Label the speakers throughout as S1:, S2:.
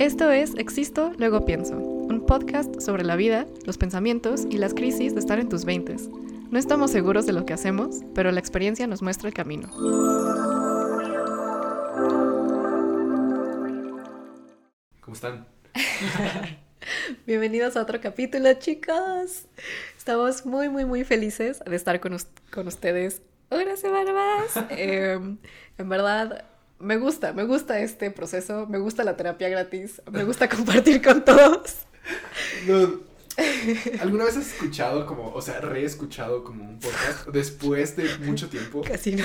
S1: Esto es Existo, luego pienso, un podcast sobre la vida, los pensamientos y las crisis de estar en tus veintes. No estamos seguros de lo que hacemos, pero la experiencia nos muestra el camino.
S2: ¿Cómo están?
S1: Bienvenidos a otro capítulo, chicos. Estamos muy, muy, muy felices de estar con, con ustedes una semana más. Em, en verdad, me gusta, me gusta este proceso, me gusta la terapia gratis, me gusta compartir con todos.
S2: ¿Alguna vez has escuchado como, o sea, reescuchado como un podcast después de mucho tiempo?
S1: Casi no.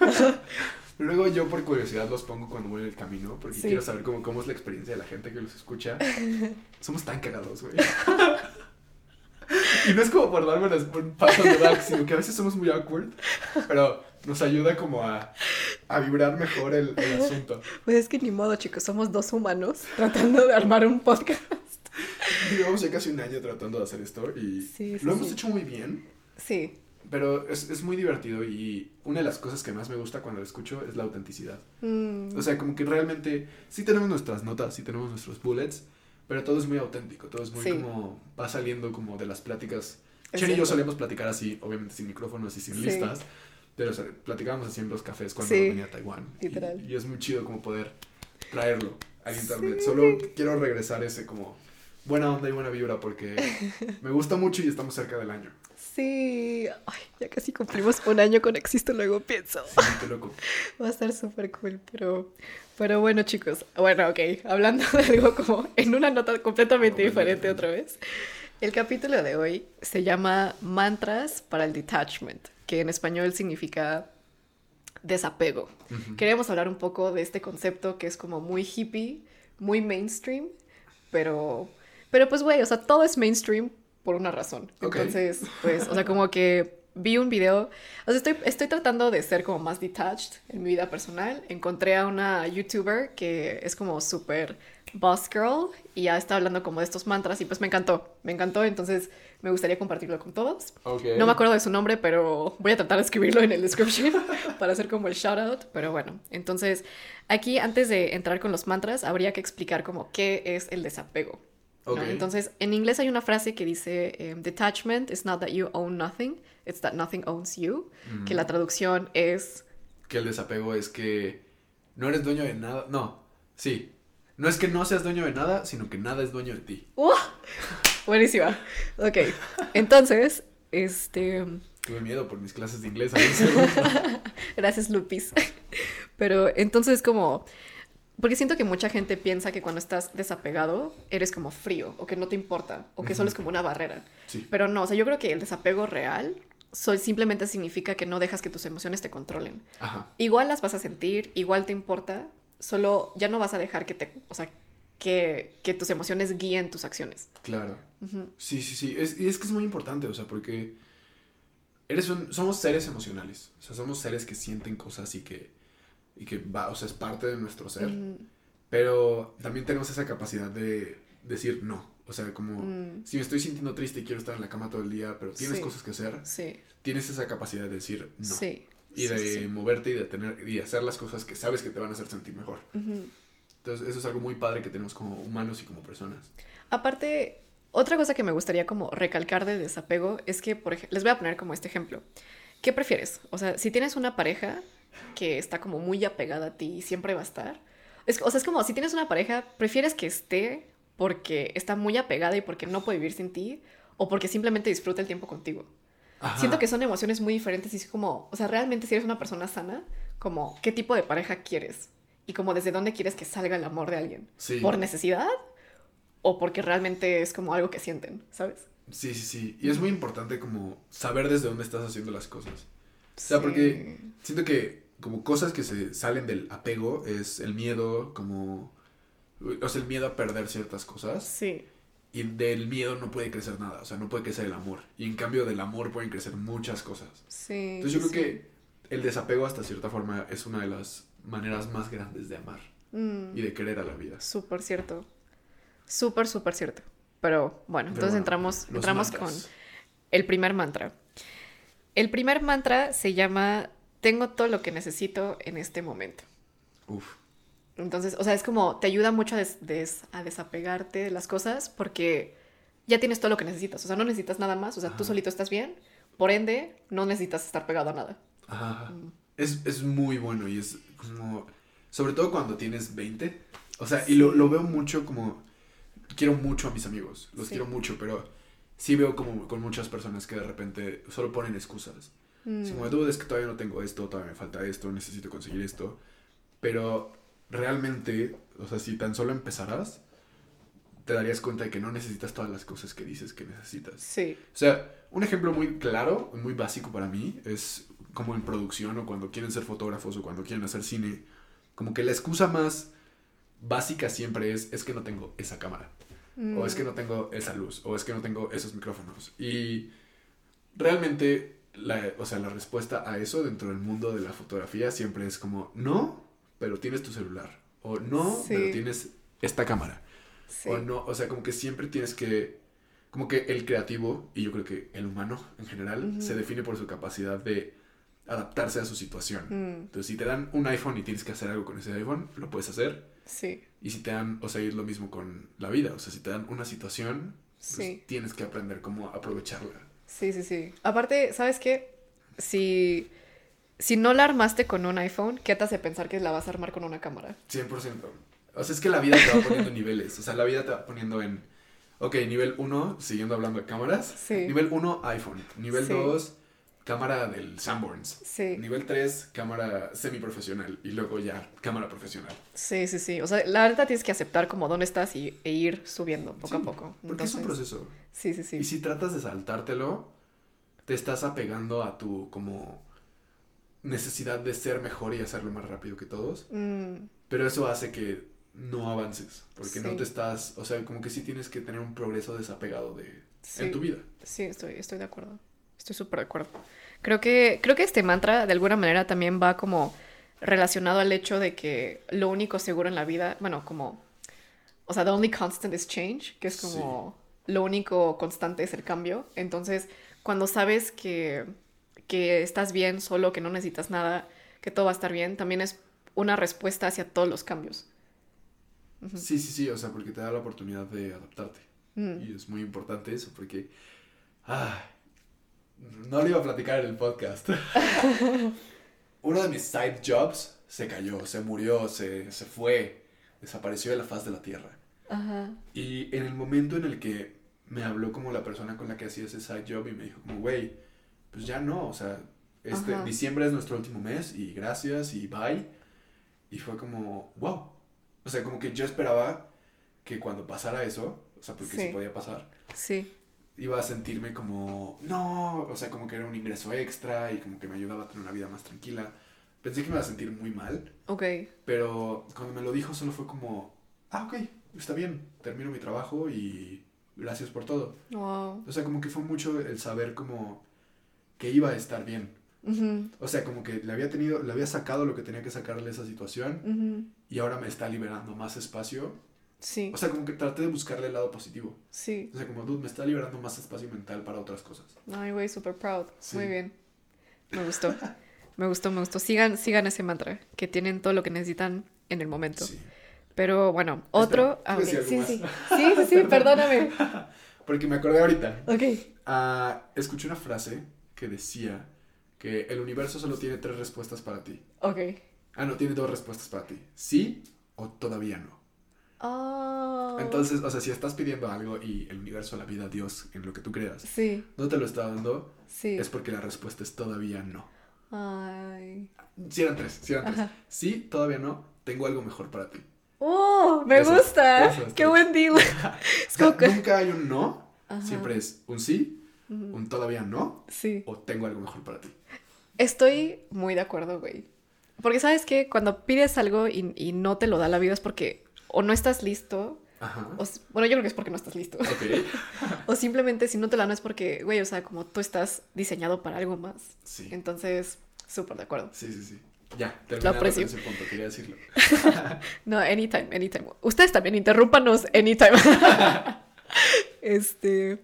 S2: Luego yo por curiosidad los pongo cuando voy en el camino porque quiero saber cómo, cómo es la experiencia de la gente que los escucha. Somos tan cagados, güey. y no es como por darme las pasos de back, sino que a veces somos muy awkward, pero nos ayuda como a, a vibrar mejor el, el, asunto.
S1: Pues es que ni modo, chicos, somos dos humanos tratando de armar un podcast.
S2: Llevamos ya casi un año tratando de hacer esto y lo hemos hecho muy bien.
S1: Sí.
S2: Pero es, es, muy divertido y una de las cosas que más me gusta cuando lo escucho es la autenticidad. Mm. O sea, como que realmente sí tenemos nuestras notas, sí tenemos nuestros bullets, pero todo es muy auténtico, todo es muy como, va saliendo como de las pláticas. Chen y yo solíamos platicar así, obviamente sin micrófonos y sin listas, pero platicábamos así en los cafés cuando venía a Taiwán.
S1: Literal.
S2: Y, es muy chido como poder traerlo al internet. Solo quiero regresar ese como buena onda y buena vibra porque me gusta mucho y estamos cerca del año.
S1: Sí, Ay, ya casi cumplimos un año con Existo, luego pienso.
S2: Sí, qué loco.
S1: Va a estar súper cool, pero, pero bueno chicos, bueno, ok, hablando de algo como en una nota completamente diferente otra vez. El capítulo de hoy se llama Mantras para el Detachment, que en español significa desapego. Queríamos hablar un poco de este concepto que es como muy hippie, muy mainstream, pero, pero pues güey, o sea, todo es mainstream por una razón. Entonces, pues, o sea, como que vi un video, o sea, estoy, estoy tratando de ser como más detached en mi vida personal. Encontré a una youtuber que es como súper boss girl y ya está hablando como de estos mantras y pues me encantó, me encantó, entonces me gustaría compartirlo con todos. No me acuerdo de su nombre, pero voy a tratar de escribirlo en el description para hacer como el shout out, pero bueno, entonces aquí antes de entrar con los mantras habría que explicar como qué es el desapego. Entonces, en inglés hay una frase que dice, em, detachment is not that you own nothing, it's that nothing owns you, que la traducción es...
S2: Que el desapego es que no eres dueño de nada, no, sí, no es que no seas dueño de nada, sino que nada es dueño de ti.
S1: Buenísima. Ok, entonces, este...
S2: Tuve miedo por mis clases de inglés.
S1: Gracias, Lupis. Pero entonces como porque siento que mucha gente piensa que cuando estás desapegado eres como frío o que no te importa o que solo es como una barrera. Pero no, o sea, yo creo que el desapego real simplemente significa que no dejas que tus emociones te controlen. Igual las vas a sentir, igual te importa, solo ya no vas a dejar que te, o sea, que, que tus emociones guíen tus acciones.
S2: Claro. Sí, sí, sí. Es, y es que es muy importante, o sea, porque eres somos seres emocionales. O sea, somos seres que sienten cosas y que y que va, o sea, es parte de nuestro ser. Pero también tenemos esa capacidad de decir no. O sea, como mm. si me estoy sintiendo triste y quiero estar en la cama todo el día, pero tienes cosas que hacer,
S1: sí.
S2: tienes esa capacidad de decir no.
S1: Sí.
S2: Y de moverte y de tener y hacer las cosas que sabes que te van a hacer sentir mejor. Entonces, eso es algo muy padre que tenemos como humanos y como personas.
S1: Aparte, otra cosa que me gustaría como recalcar de desapego es que, por ejemplo, les voy a poner como este ejemplo. ¿Qué prefieres? O sea, si tienes una pareja que está como muy apegada a ti y siempre va a estar. Es, o sea, es como si tienes una pareja, prefieres que esté porque está muy apegada y porque no puede vivir sin ti o porque simplemente disfruta el tiempo contigo. Siento que son emociones muy diferentes y es como, o sea, realmente si eres una persona sana, como, ¿qué tipo de pareja quieres? Y como, ¿desde dónde quieres que salga el amor de alguien? ¿Por necesidad? ¿O porque realmente es como algo que sienten, sabes?
S2: Sí, sí, sí. Y es muy importante como saber desde dónde estás haciendo las cosas. O sea, porque siento que como cosas que se salen del apego es el miedo, como, o sea, el miedo a perder ciertas cosas.
S1: Sí.
S2: Y del miedo no puede crecer nada, o sea, no puede crecer el amor. Y en cambio del amor pueden crecer muchas cosas.
S1: Sí.
S2: Entonces yo creo que el desapego hasta cierta forma es una de las maneras más grandes de amar mm. y de querer a la vida.
S1: Súper cierto. Súper, súper cierto. Pero bueno, entonces entramos, entramos con el primer mantra. El primer mantra se llama tengo todo lo que necesito en este momento.
S2: Uf.
S1: Entonces, o sea, es como, te ayuda mucho a, des- a desapegarte de las cosas porque ya tienes todo lo que necesitas. O sea, no necesitas nada más. O sea, tú
S2: Ajá.
S1: solito estás bien. Por ende, no necesitas estar pegado a nada.
S2: Ajá.
S1: Mm.
S2: Es, es muy bueno y es como, sobre todo cuando tienes 20. O sea, y lo, lo veo mucho como, quiero mucho a mis amigos, los
S1: Sí.
S2: quiero mucho, pero sí veo como con muchas personas que de repente solo ponen excusas.
S1: Mm.
S2: Es como, dude, es que todavía no tengo esto, todavía me falta esto, necesito conseguir esto. Pero realmente, o sea, si tan solo empezaras, te darías cuenta de que no necesitas todas las cosas que dices que necesitas.
S1: Sí.
S2: O sea, un ejemplo muy claro, muy básico para mí, es como en producción o cuando quieren ser fotógrafos o cuando quieren hacer cine. Como que la excusa más básica siempre es, es que no tengo esa cámara. O es que
S1: Mm.
S2: no tengo esa luz, o es que no tengo esos micrófonos. Y realmente, la, o sea, la respuesta a eso dentro del mundo de la fotografía siempre es como, no, pero tienes tu celular. O no,
S1: Sí.
S2: pero tienes esta cámara.
S1: Sí.
S2: O no, o sea, como que siempre tienes que, como que el creativo, y yo creo que el humano en general, se define por su capacidad de adaptarse a su situación.
S1: Mm,
S2: Entonces, si te dan un iPhone y tienes que hacer algo con ese iPhone, lo puedes hacer.
S1: Sí.
S2: Y si te dan, o sea, es lo mismo con la vida. O sea, si te dan una situación, pues
S1: Sí.
S2: tienes que aprender cómo aprovecharla.
S1: Sí, sí, sí. Aparte, ¿sabes qué? Si, si no la armaste con un iPhone, ¿qué te hace pensar que la vas a armar con una cámara?
S2: 100%. O sea, es que la vida te va poniendo niveles. O sea, la vida te va poniendo en, ok, nivel 1, siguiendo hablando de cámaras.
S1: Sí.
S2: Nivel 1, iPhone. Nivel
S1: Sí.
S2: 2, cámara del Sanborns.
S1: Sí.
S2: Nivel 3, cámara semiprofesional. Y luego ya, cámara profesional.
S1: Sí, sí, sí. O sea, la verdad tienes que aceptar como dónde estás y, e ir subiendo poco a poco.
S2: Porque es un proceso.
S1: Sí, sí, sí.
S2: Y si tratas de saltártelo, te estás apegando a tu como necesidad de ser mejor y hacerlo más rápido que todos.
S1: Mm,
S2: Pero eso hace que no avances, porque no te estás, o sea, como que sí tienes que tener un progreso desapegado de
S1: sí.
S2: en tu vida.
S1: Sí, estoy, estoy de acuerdo. Estoy súper de acuerdo. Creo que, creo que este mantra de alguna manera también va como relacionado al hecho de que lo único seguro en la vida, bueno, como, o sea, the only constant is change, que es como lo único constante es el cambio. Entonces, cuando sabes que, que estás bien solo, que no necesitas nada, que todo va a estar bien, también es una respuesta hacia todos los cambios.
S2: Sí, sí, sí, o sea, porque te da la oportunidad de adaptarte.
S1: Mm.
S2: Y es muy importante eso, porque ah, no lo iba a platicar en el podcast. Uno de mis side jobs se cayó, se murió, se, se fue, desapareció de la faz de la tierra.
S1: Ajá.
S2: Y en el momento en el que me habló como la persona con la que hacía ese side job y me dijo como, güey, pues ya no, o sea, este
S1: Ajá.
S2: diciembre es nuestro último mes y gracias y bye. Y fue como, wow. O sea, como que yo esperaba que cuando pasara eso, o sea, porque sí,
S1: Sí.
S2: podía pasar,
S1: Sí.
S2: iba a sentirme como, no, o sea, como que era un ingreso extra y como que me ayudaba a tener una vida más tranquila. Pensé que me iba a sentir muy mal,
S1: Ok.
S2: pero cuando me lo dijo solo fue como, ah, ok, está bien, termino mi trabajo y gracias por todo.
S1: Wow.
S2: O sea, como que fue mucho el saber como que iba a estar bien. O sea, como que le había tenido, le había sacado lo que tenía que sacarle a esa situación y ahora me está liberando más espacio.
S1: Sí.
S2: O sea, como que traté de buscarle el lado positivo.
S1: Sí.
S2: O sea, como, dude, me está liberando más espacio mental para otras cosas.
S1: Ay, güey, super proud.
S2: Sí.
S1: Muy bien. Me gustó. Me gustó, me gustó. Sigan, sigan ese mantra, que tienen todo lo que necesitan en el momento.
S2: Sí.
S1: Pero bueno, otro.
S2: Espera, ¿quieres
S1: ok,
S2: decir
S1: Sí? Sí, sí, sí, perdóname.
S2: Porque me acordé ahorita.
S1: Ok.
S2: Ah, escuché una frase que decía que el universo solo tiene tres respuestas para ti.
S1: Ok.
S2: Ah, no, tiene dos respuestas para ti. Sí o todavía no.
S1: Oh.
S2: Entonces, o sea, si estás pidiendo algo y el universo, la vida, Dios, en lo que tú creas,
S1: Sí,
S2: no te lo está dando,
S1: sí.
S2: es porque la respuesta es todavía no.
S1: Ay.
S2: Si eran tres, eran. Sí, todavía no, tengo algo mejor para ti.
S1: ¡Oh! Me
S2: Eso,
S1: gusta.
S2: eso,
S1: ¡Qué
S2: sí.
S1: buen deal!
S2: O sea, nunca hay un no,
S1: Ajá.
S2: siempre es un sí,
S1: Ujú.
S2: un todavía no,
S1: Sí.
S2: o tengo algo mejor para ti.
S1: Estoy muy de acuerdo, güey. Porque sabes que cuando pides algo y, y no te lo da la vida es porque o no estás listo,
S2: Ajá.
S1: o, bueno, yo creo que es porque no estás listo.
S2: Ok.
S1: O simplemente si no te la dan es porque, güey, o sea, como tú estás diseñado para algo más.
S2: Sí.
S1: Entonces, súper de acuerdo.
S2: Sí, sí, sí. Ya, terminamos
S1: aprecio.
S2: ese punto, quería decirlo.
S1: No, anytime, anytime. Ustedes también interrúmpanos anytime. este,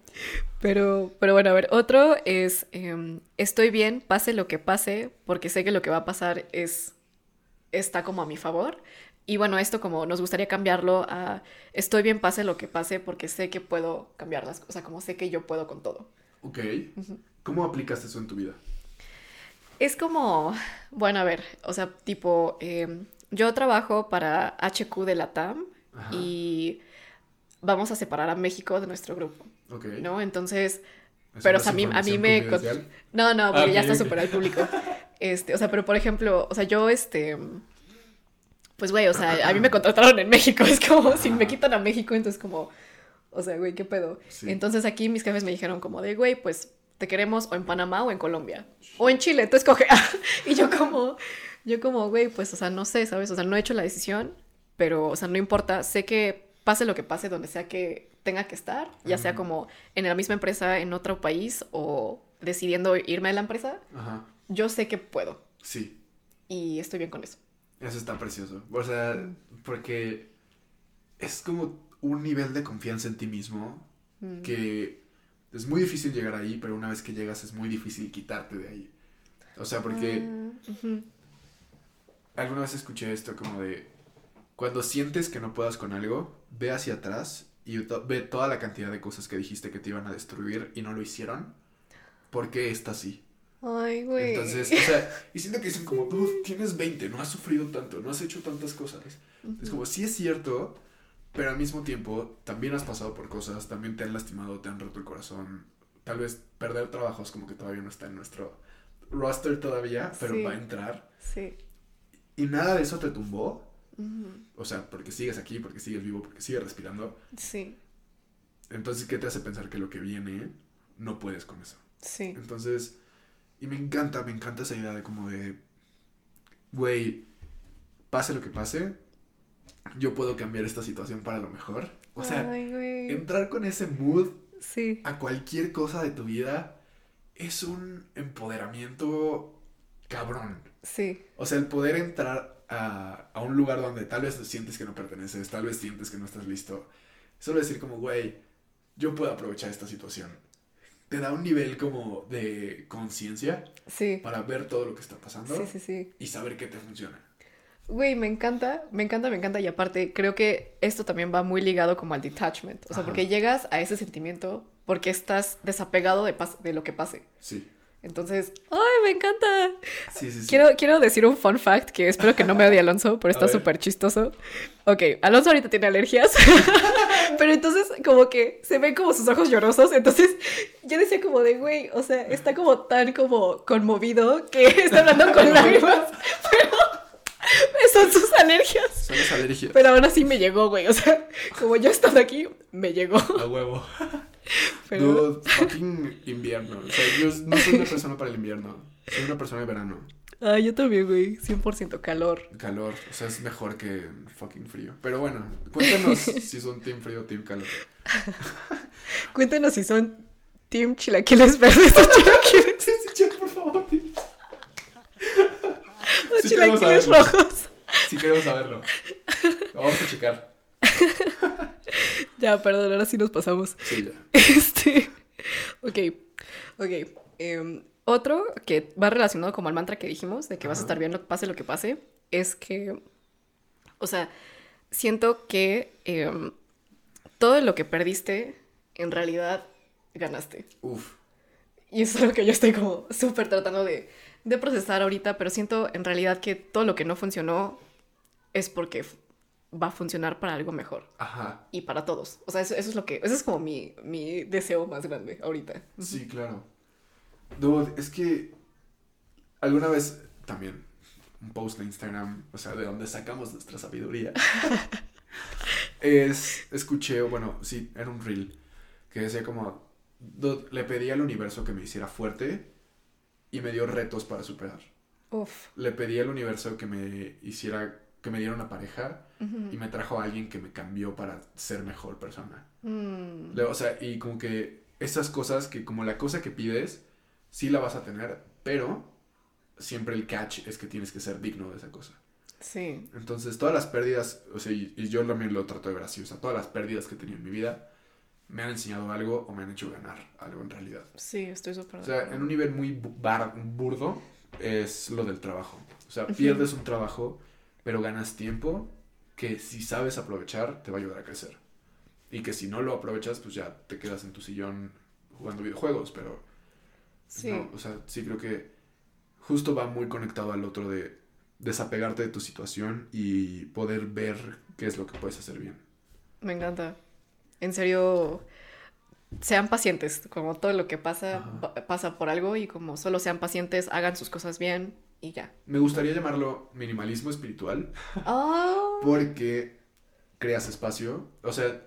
S1: pero, pero bueno, a ver, otro es, em, estoy bien, pase lo que pase, porque sé que lo que va a pasar es, está como a mi favor. y bueno, esto como nos gustaría cambiarlo a estoy bien pase lo que pase porque sé que puedo cambiar las cosas, como sé que yo puedo con todo.
S2: Ok. ¿Cómo aplicas eso en tu vida?
S1: Es como, bueno, a ver, o sea, tipo, em, yo trabajo para HQ de la TAM y vamos a separar a México de nuestro grupo. Ok. ¿No? Entonces, pero o sea, a mí, a mí me... No, no, porque ya está súper al público. Este, o sea, pero por ejemplo, o sea, yo, este... Pues, güey, o sea, a mí me contrataron en México. Es como, si me quitan a México, entonces como... O sea, güey, ¿qué pedo? Entonces aquí mis jefes me dijeron como de, güey, pues te queremos o en Panamá o en Colombia. O en Chile, tú escoge. y yo como, yo como, güey, pues, o sea, no sé, ¿sabes? O sea, no he hecho la decisión, pero, o sea, no importa. Sé que pase lo que pase, donde sea que tenga que estar, ya sea como en la misma empresa, en otro país o decidiendo irme de la empresa, yo sé que puedo. Sí. Y estoy bien con eso.
S2: Eso está precioso. O sea, porque es como un nivel de confianza en ti mismo mm. que es muy difícil llegar ahí, pero una vez que llegas es muy difícil quitarte de ahí. O sea, porque ah, alguna vez escuché esto como de, cuando sientes que no puedas con algo, ve hacia atrás y ve toda la cantidad de cosas que dijiste que te iban a destruir y no lo hicieron. ¿Por qué está así? Ay, güey. Entonces, o sea, y siento que dicen como, tienes 20, no has sufrido tanto, no has hecho tantas cosas. Es como, sí es cierto, pero al mismo tiempo, también has pasado por cosas, también te han lastimado, te han roto el corazón. Tal vez perder trabajos como que todavía no está en nuestro roster todavía, pero va a entrar. Sí. Y nada de eso te tumbó. O sea, porque sigues aquí, porque sigues vivo, porque sigues respirando. Sí. Entonces, ¿qué te hace pensar que lo que viene no puedes con eso? Sí. Entonces, y me encanta, me encanta esa idea de como de, güey, pase lo que pase, yo puedo cambiar esta situación para lo mejor. O sea, entrar con ese mood a cualquier cosa de tu vida es un empoderamiento cabrón. Sí. O sea, el poder entrar a, a, un lugar donde tal vez sientes que no perteneces, tal vez sientes que no estás listo. Solo decir como, güey, yo puedo aprovechar esta situación. Te da un nivel como de conciencia sí. para ver todo lo que está pasando sí, sí, y saber qué te funciona.
S1: Güey, me encanta, me encanta, me encanta. Y aparte, creo que esto también va muy ligado como al detachment. O sea, porque llegas a ese sentimiento porque estás desapegado de, de lo que pase. Sí. Entonces, ¡ay, me encanta! Sí, sí, sí. Quiero, quiero decir un fun fact que espero que no me odie Alonso, pero está súper chistoso. Ok, Alonso ahorita tiene alergias, pero entonces como que se ven como sus ojos llorosos, entonces yo decía como de, güey, o sea, está como tan como conmovido que está hablando con lágrimas, pero Son sus alergias. Son las alergias. Pero aún así me llegó, güey. O sea, como yo estando aquí, me llegó.
S2: A huevo. Pero... fucking invierno. O sea, yo no soy una persona para el invierno. Soy una persona de verano.
S1: Ah, yo también, güey. 100% calor.
S2: Calor. O sea, es mejor que fucking frío. Pero bueno, cuéntanos si son team frío o team calor.
S1: cuéntanos si son team chilaquiles verdes o chilaquiles. sí, sí, por favor,
S2: Los chilaquiles rojos. Sí queremos saberlo. Lo vamos a checar.
S1: Ya, perdón, ahora sí nos pasamos. Sí, ya. Este. Ok. Ok. Em, otro que va relacionado como al mantra que dijimos, de que vas a estar bien, pase lo que pase, es que. O sea, siento que em, todo lo que perdiste, en realidad ganaste. Uf. Y eso es lo que yo estoy como súper tratando de de procesar ahorita, pero siento en realidad que todo lo que no funcionó es porque va a funcionar para algo mejor. Ajá. Y para todos. O sea, eso, es lo que. Eso es como mi, mi deseo más grande ahorita.
S2: Sí, claro. Dude, es que. Alguna vez también. Un post de Instagram, o sea, de donde sacamos nuestra sabiduría. es. Escuché, bueno, sí, era un reel. Que decía como. le pedí al universo que me hiciera fuerte y me dio retos para superar. Uf. Le pedí al universo que me hiciera, que me diera una pareja y me trajo a alguien que me cambió para ser mejor persona. Mm. O sea, y como que esas cosas que como la cosa que pides, sí la vas a tener, pero siempre el catch es que tienes que ser digno de esa cosa. Sí. Entonces, todas las pérdidas, o sea, y, y yo también lo trato de ver así, o sea, todas las pérdidas que he tenido en mi vida, me han enseñado algo o me han hecho ganar algo en realidad.
S1: Sí, estoy súper.
S2: O sea, en un nivel muy burdo es lo del trabajo. O sea, pierdes un trabajo, pero ganas tiempo, que si sabes aprovechar, te va a ayudar a crecer. Y que si no lo aprovechas, pues ya te quedas en tu sillón jugando videojuegos, pero... Sí. o sea, sí creo que justo va muy conectado al otro de desapegarte de tu situación y poder ver qué es lo que puedes hacer bien.
S1: Me encanta. En serio, sean pacientes, como todo lo que pasa pasa por algo y como solo sean pacientes, hagan sus cosas bien y ya.
S2: Me gustaría llamarlo minimalismo espiritual. Oh. Porque creas espacio. O sea,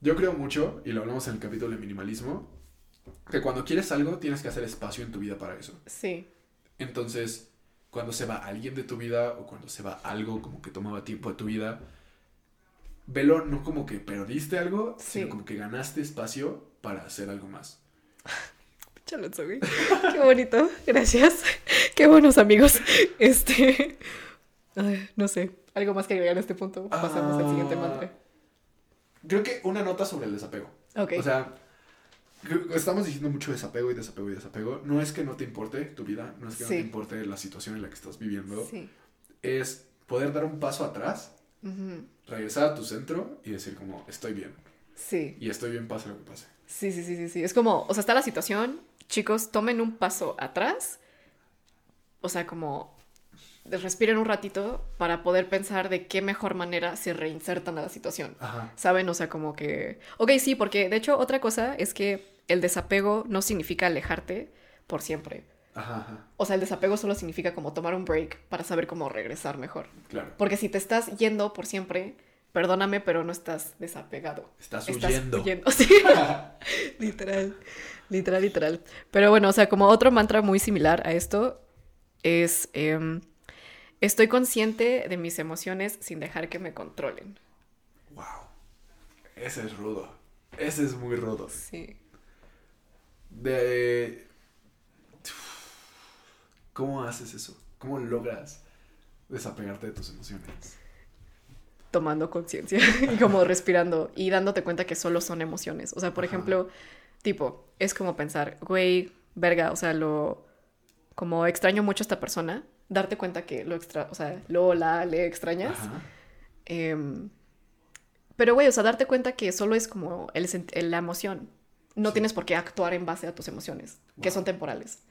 S2: yo creo mucho, y lo hablamos en el capítulo de minimalismo, que cuando quieres algo tienes que hacer espacio en tu vida para eso. Sí. Entonces, cuando se va alguien de tu vida o cuando se va algo como que tomaba tiempo de tu vida, velo no como que perdiste algo, sino como que ganaste espacio para hacer algo más.
S1: Güey. Qué bonito. Gracias. Qué buenos amigos. Este. no sé. ¿Algo más que agregar a este punto? Pasamos al siguiente mantra.
S2: Creo que una nota sobre el desapego. Ok. O sea, estamos diciendo mucho desapego y desapego y desapego. No es que no te importe tu vida, no es que no te importe la situación en la que estás viviendo. Sí. Es poder dar un paso atrás, regresar a tu centro y decir como, estoy bien. Sí. Y estoy bien, pase lo que pase.
S1: Sí, sí, sí, sí, sí. Es como, o sea, está la situación, chicos, tomen un paso atrás. O sea, como respiren un ratito para poder pensar de qué mejor manera se reinsertan a la situación. Ajá. ¿Saben? O sea, como que... Ok, sí, porque de hecho otra cosa es que el desapego no significa alejarte por siempre. Ajá, O sea, el desapego solo significa como tomar un break para saber cómo regresar mejor. Claro. Porque si te estás yendo por siempre, perdóname, pero no estás desapegado. Estás, huyendo. Sí. literal, literal, literal. Pero bueno, o sea, como otro mantra muy similar a esto es, em, estoy consciente de mis emociones sin dejar que me controlen.
S2: Wow. Ese es rudo. Ese es muy rudo. Sí. De... ¿Cómo haces eso? ¿Cómo logras desapegarte de tus emociones?
S1: tomando conciencia y como respirando y dándote cuenta que solo son emociones. O sea, por ejemplo, tipo, es como pensar, güey, verga, o sea, lo como extraño mucho a esta persona, darte cuenta que lo extra, o sea, lo la le extrañas. Em, pero güey, o sea, darte cuenta que solo es como el, la emoción. No tienes por qué actuar en base a tus emociones, que son temporales.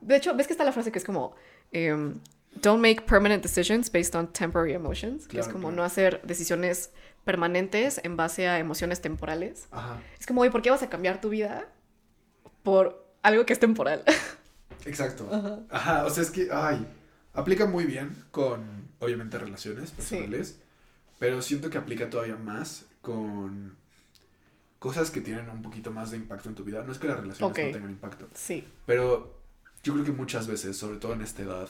S1: De hecho, ves que está la frase que es como, em, don't make permanent decisions based on temporary emotions, que es como no hacer decisiones permanentes en base a emociones temporales. Es como, oye, ¿por qué vas a cambiar tu vida por algo que es temporal?
S2: Exacto. Ajá. o sea, es que, ay, aplica muy bien con, obviamente, relaciones personales, pero siento que aplica todavía más con cosas que tienen un poquito más de impacto en tu vida. No es que las relaciones no tengan impacto. Sí. Pero yo creo que muchas veces, sobre todo en esta edad,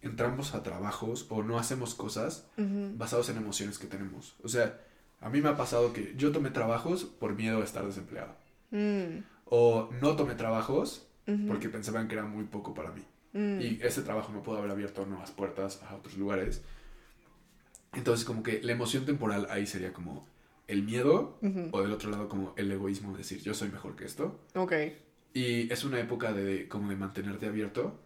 S2: entramos a trabajos o no hacemos cosas basados en emociones que tenemos. O sea, a mí me ha pasado que yo tomé trabajos por miedo a estar desempleado. Mm. O no tomé trabajos porque pensaban que era muy poco para mí. Mm. Y ese trabajo me pudo haber abierto nuevas puertas a otros lugares. Entonces, como que la emoción temporal ahí sería como el miedo o del otro lado como el egoísmo, de decir yo soy mejor que esto. Ok. Y es una época de como de mantenerte abierto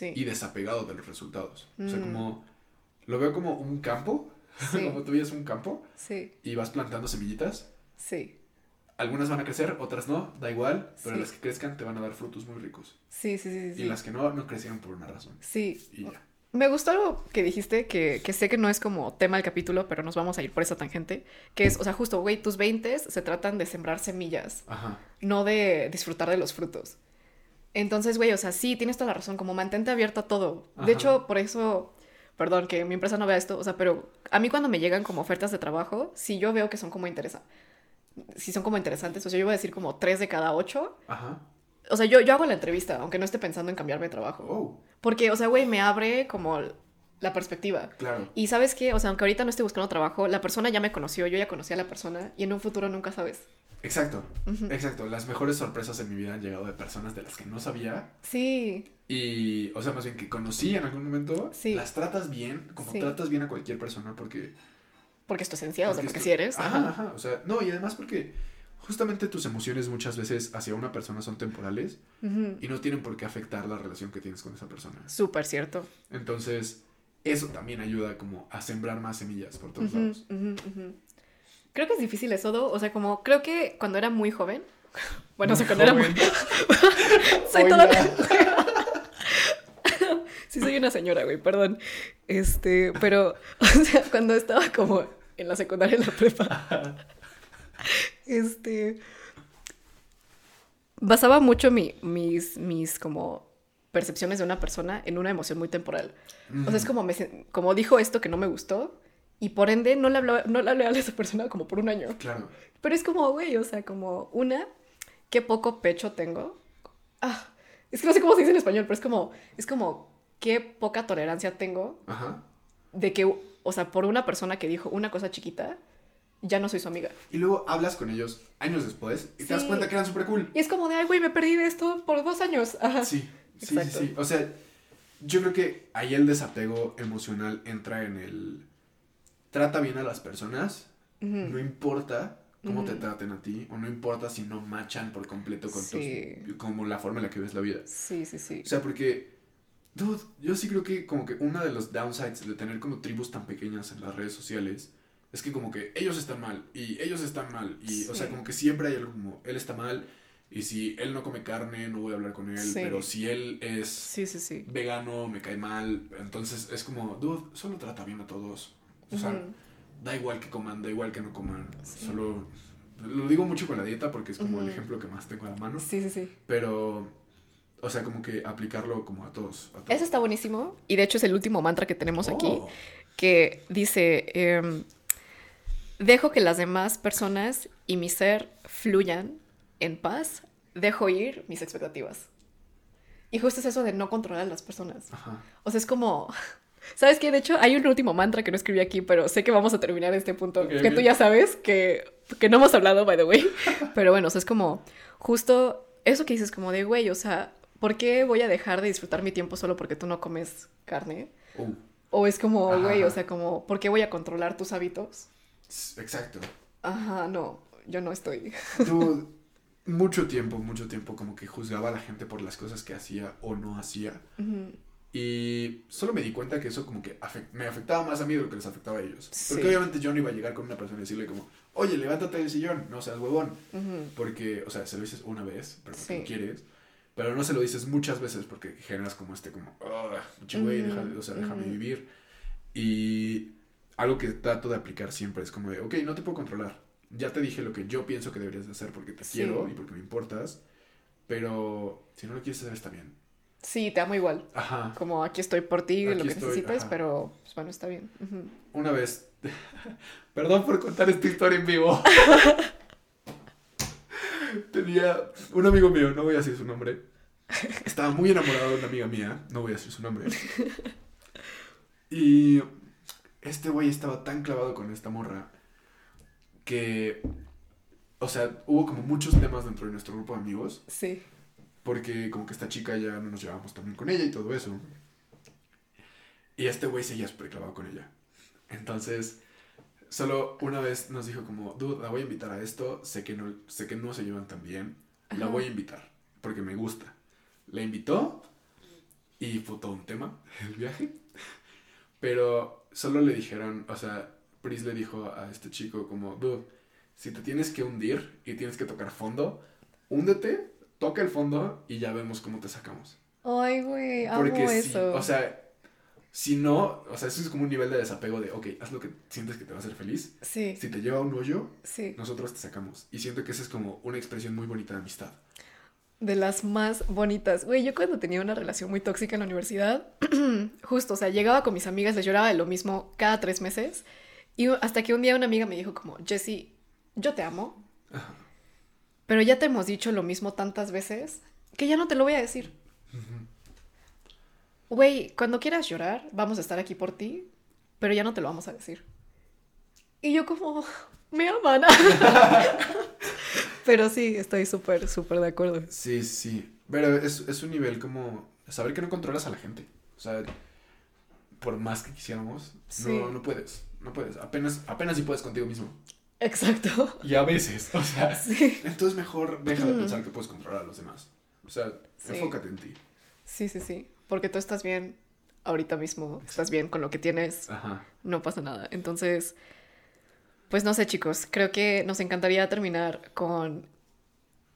S2: y desapegado de los resultados. O sea, mm. como lo veo como un campo, como tú un campo y vas plantando semillitas. Sí. Algunas van a crecer, otras no, da igual, pero las que crezcan te van a dar frutos muy ricos. Sí, sí, sí. sí. Y las que no, no crecieron por una razón. Sí.
S1: Y ya. Me gustó algo que dijiste, que, que, sé que no es como tema del capítulo, pero nos vamos a ir por esa tangente, que es, o sea, justo, güey, tus 20 se tratan de sembrar semillas, Ajá. no de disfrutar de los frutos. Entonces, güey, o sea, sí, tienes toda la razón, como mantente abierto a todo. De hecho, por eso, perdón que mi empresa no vea esto, o sea, pero a mí cuando me llegan como ofertas de trabajo, si yo veo que son como interesantes, si son como interesantes, o sea, yo voy a decir como tres de cada ocho. Ajá. O sea, yo, yo hago la entrevista, aunque no esté pensando en cambiarme de trabajo. Oh. Porque, o sea, güey, me abre como la perspectiva. Claro. Y sabes qué, o sea, aunque ahorita no esté buscando trabajo, la persona ya me conoció, yo ya conocí a la persona y en un futuro nunca sabes.
S2: Exacto, exacto. Las mejores sorpresas en mi vida han llegado de personas de las que no sabía. Sí. Y, o sea, más bien que conocí en algún momento. Sí. Las tratas bien, como tratas bien a cualquier persona porque...
S1: Porque es tu esencia, o sea, porque si eres.
S2: Ajá, ajá, O sea, no, y además porque justamente tus emociones muchas veces hacia una persona son temporales y no tienen por qué afectar la relación que tienes con esa persona.
S1: Súper cierto.
S2: Entonces, eso también ayuda como a sembrar más semillas por todos lados.
S1: Creo que es difícil eso, o sea, como creo que cuando era muy joven, bueno, o sea, cuando era muy... soy toda... sí, soy una señora, güey, perdón. Este, pero, o sea, cuando estaba como en la secundaria, en la prepa, este, basaba mucho mi, mis, mis como percepciones de una persona en una emoción muy temporal. O sea, es como, me, como dijo esto que no me gustó y por ende no le, hablaba, no le hablé a esa persona como por un año.
S2: Claro.
S1: Pero es como, güey, o sea, como una, qué poco pecho tengo. Ah, es que no sé cómo se dice en español, pero es como, es como, qué poca tolerancia tengo Ajá. de que, o sea, por una persona que dijo una cosa chiquita, ya no soy su amiga.
S2: Y luego hablas con ellos años después y te das cuenta que eran súper cool.
S1: Y es como de, ay, güey, me perdí de esto por dos años. Ajá.
S2: Sí, sí, sí, sí. O sea, yo creo que ahí el desapego emocional entra en el... Trata bien a las personas, no importa cómo te traten a ti, o no importa si no machan por completo con tus, como la forma en la que ves la vida.
S1: Sí, sí, sí.
S2: O sea, porque, dude, yo sí creo que como que uno de los downsides de tener como tribus tan pequeñas en las redes sociales es que como que ellos están mal y ellos están mal y o sea como que siempre hay algo como él está mal y si él no come carne no voy a hablar con él pero si él es vegano me cae mal entonces es como dude solo trata bien a todos o sea da igual que coman da igual que no coman solo lo digo mucho con la dieta porque es como el ejemplo que más tengo a la mano
S1: sí sí sí
S2: pero o sea, como que aplicarlo como a todos,
S1: Eso está buenísimo. Y de hecho es el último mantra que tenemos aquí. Oh. Que dice, em, Dejo que las demás personas y mi ser fluyan en paz. Dejo ir mis expectativas. Y justo es eso de no controlar a las personas. O sea, es como... ¿Sabes qué? De hecho, hay un último mantra que no escribí aquí, pero sé que vamos a terminar este punto. que tú ya sabes que, que no hemos hablado, by the way. Pero bueno, o sea, es como justo eso que dices, como de, güey, o sea, ¿por qué voy a dejar de disfrutar mi tiempo solo porque tú no comes carne? Uh. O es como, güey, o sea, como, ¿por qué voy a controlar tus hábitos?
S2: Exacto.
S1: Ajá, no, yo no estoy.
S2: Tú, mucho tiempo, mucho tiempo como que juzgaba a la gente por las cosas que hacía o no hacía. Y solo me di cuenta que eso como que me afectaba más a mí de lo que les afectaba a ellos. Porque obviamente yo no iba a llegar con una persona y decirle como, oye, levántate del sillón, no seas huevón. Porque, o sea, se lo dices una vez, pero porque quieres. Pero no se lo dices muchas veces porque generas como este, como, oh, güey, o sea, déjame vivir. Y algo que trato de aplicar siempre es como de, ok, no te puedo controlar. Ya te dije lo que yo pienso que deberías de hacer porque te quiero y porque me importas. Pero si no lo quieres hacer, está bien.
S1: Sí, te amo igual. Ajá. Como aquí estoy por ti, lo que necesites, pero pues, bueno, está bien.
S2: Una vez, perdón por contar esta historia en vivo. Tenía un amigo mío, no voy a decir su nombre. Estaba muy enamorado de una amiga mía, no voy a decir su nombre. Y este güey estaba tan clavado con esta morra que, o sea, hubo como muchos temas dentro de nuestro grupo de amigos. Sí. Porque como que esta chica ya no nos llevábamos tan bien con ella y todo eso. Y este güey seguía súper clavado con ella. Entonces, solo una vez nos dijo como, dude, la voy a invitar a esto, sé que no, sé que no se llevan tan bien, la voy a invitar, porque me gusta. La invitó y fue todo un tema el viaje. Pero solo le dijeron, o sea, Pris le dijo a este chico como, dude, si te tienes que hundir y tienes que tocar fondo, húndete, toca el fondo y ya vemos cómo te sacamos.
S1: Ay, güey, amo Porque eso.
S2: o sea, si no, o sea, eso es como un nivel de desapego de, ok, haz lo que sientes que te va a hacer feliz. Sí. Si te lleva a un hoyo, sí. nosotros te sacamos. Y siento que esa es como una expresión muy bonita de amistad.
S1: De las más bonitas. Güey, yo cuando tenía una relación muy tóxica en la universidad, justo, o sea, llegaba con mis amigas, les lloraba de lo mismo cada tres meses. Y hasta que un día una amiga me dijo como, Jessie, yo te amo. Pero ya te hemos dicho lo mismo tantas veces que ya no te lo voy a decir. Güey, cuando quieras llorar, vamos a estar aquí por ti, pero ya no te lo vamos a decir. Y yo como, me aman. Pero sí, estoy súper, súper de acuerdo.
S2: Sí, sí. Pero es, es un nivel como saber que no controlas a la gente. O sea, por más que quisiéramos, no, no puedes. No puedes. Apenas, apenas si puedes contigo mismo.
S1: Exacto.
S2: Y a veces, o sea, sí. entonces mejor deja de pensar que puedes controlar a los demás. O sea, enfócate en ti.
S1: Sí, sí, sí. Porque tú estás bien ahorita mismo estás bien con lo que tienes,
S2: Ajá.
S1: no pasa nada. Entonces, pues no sé chicos, creo que nos encantaría terminar con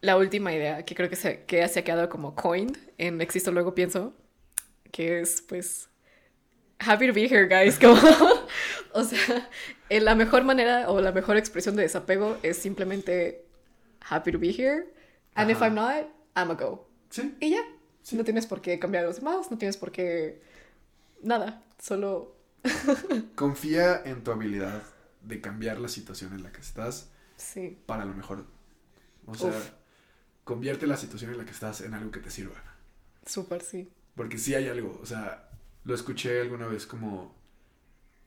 S1: la última idea que creo que se, que se ha quedado como coined en Existo Luego Pienso, que es pues happy to be here guys, como, o sea, en la mejor manera o la mejor expresión de desapego es simplemente happy to be here, and if. I'm not, I'm a go.
S2: Sí.
S1: Y ya, no tienes por qué cambiar a los demás, no tienes por qué nada, solo
S2: Confía en tu habilidad de cambiar la situación en la que estás
S1: sí,
S2: para lo mejor. O sea,
S1: Uf.
S2: convierte la situación en la que estás en algo que te sirva.
S1: súper sí.
S2: Porque sí hay algo, o sea, lo escuché alguna vez como...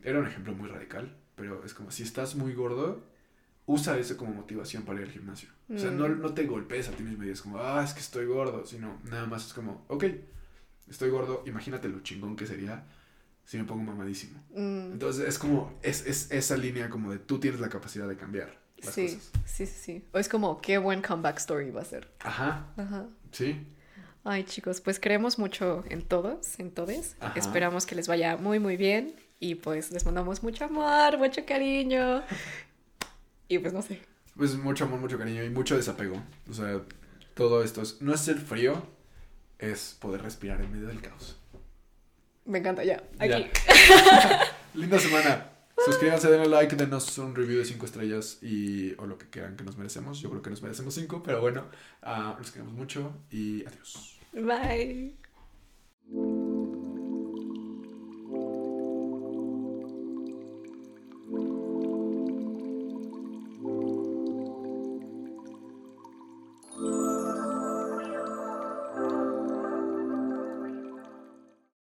S2: Era un ejemplo muy radical, pero es como si estás muy gordo, usa eso como motivación para ir al gimnasio. O sea, no,
S1: Mm.
S2: no te golpees a ti mismo y dices como, ah, es que estoy gordo, sino nada más es como, ok, estoy gordo, imagínate lo chingón que sería si me pongo mamadísimo.
S1: Mm,
S2: Entonces es como, es, es esa línea como de tú tienes la capacidad de cambiar las
S1: sí,
S2: cosas.
S1: sí, sí, sí. O es como, qué buen comeback story va a ser.
S2: Ajá,
S1: Ajá.
S2: sí.
S1: Ay, chicos, pues creemos mucho en todos, en todes.
S2: Ajá.
S1: Esperamos que les vaya muy, muy bien. Y pues les mandamos mucho amor, mucho cariño. Y pues no sé.
S2: Pues mucho amor, mucho cariño y mucho desapego. O sea, todo esto es, no es ser frío, es poder respirar en medio del caos.
S1: Me encanta ya. Aquí.
S2: Ya. Linda semana. Suscríbanse, denle like, denos un review de 5 estrellas y o lo que quieran que nos merecemos. Yo creo que nos merecemos 5, pero bueno, ah, los queremos mucho y adiós.
S1: Bye.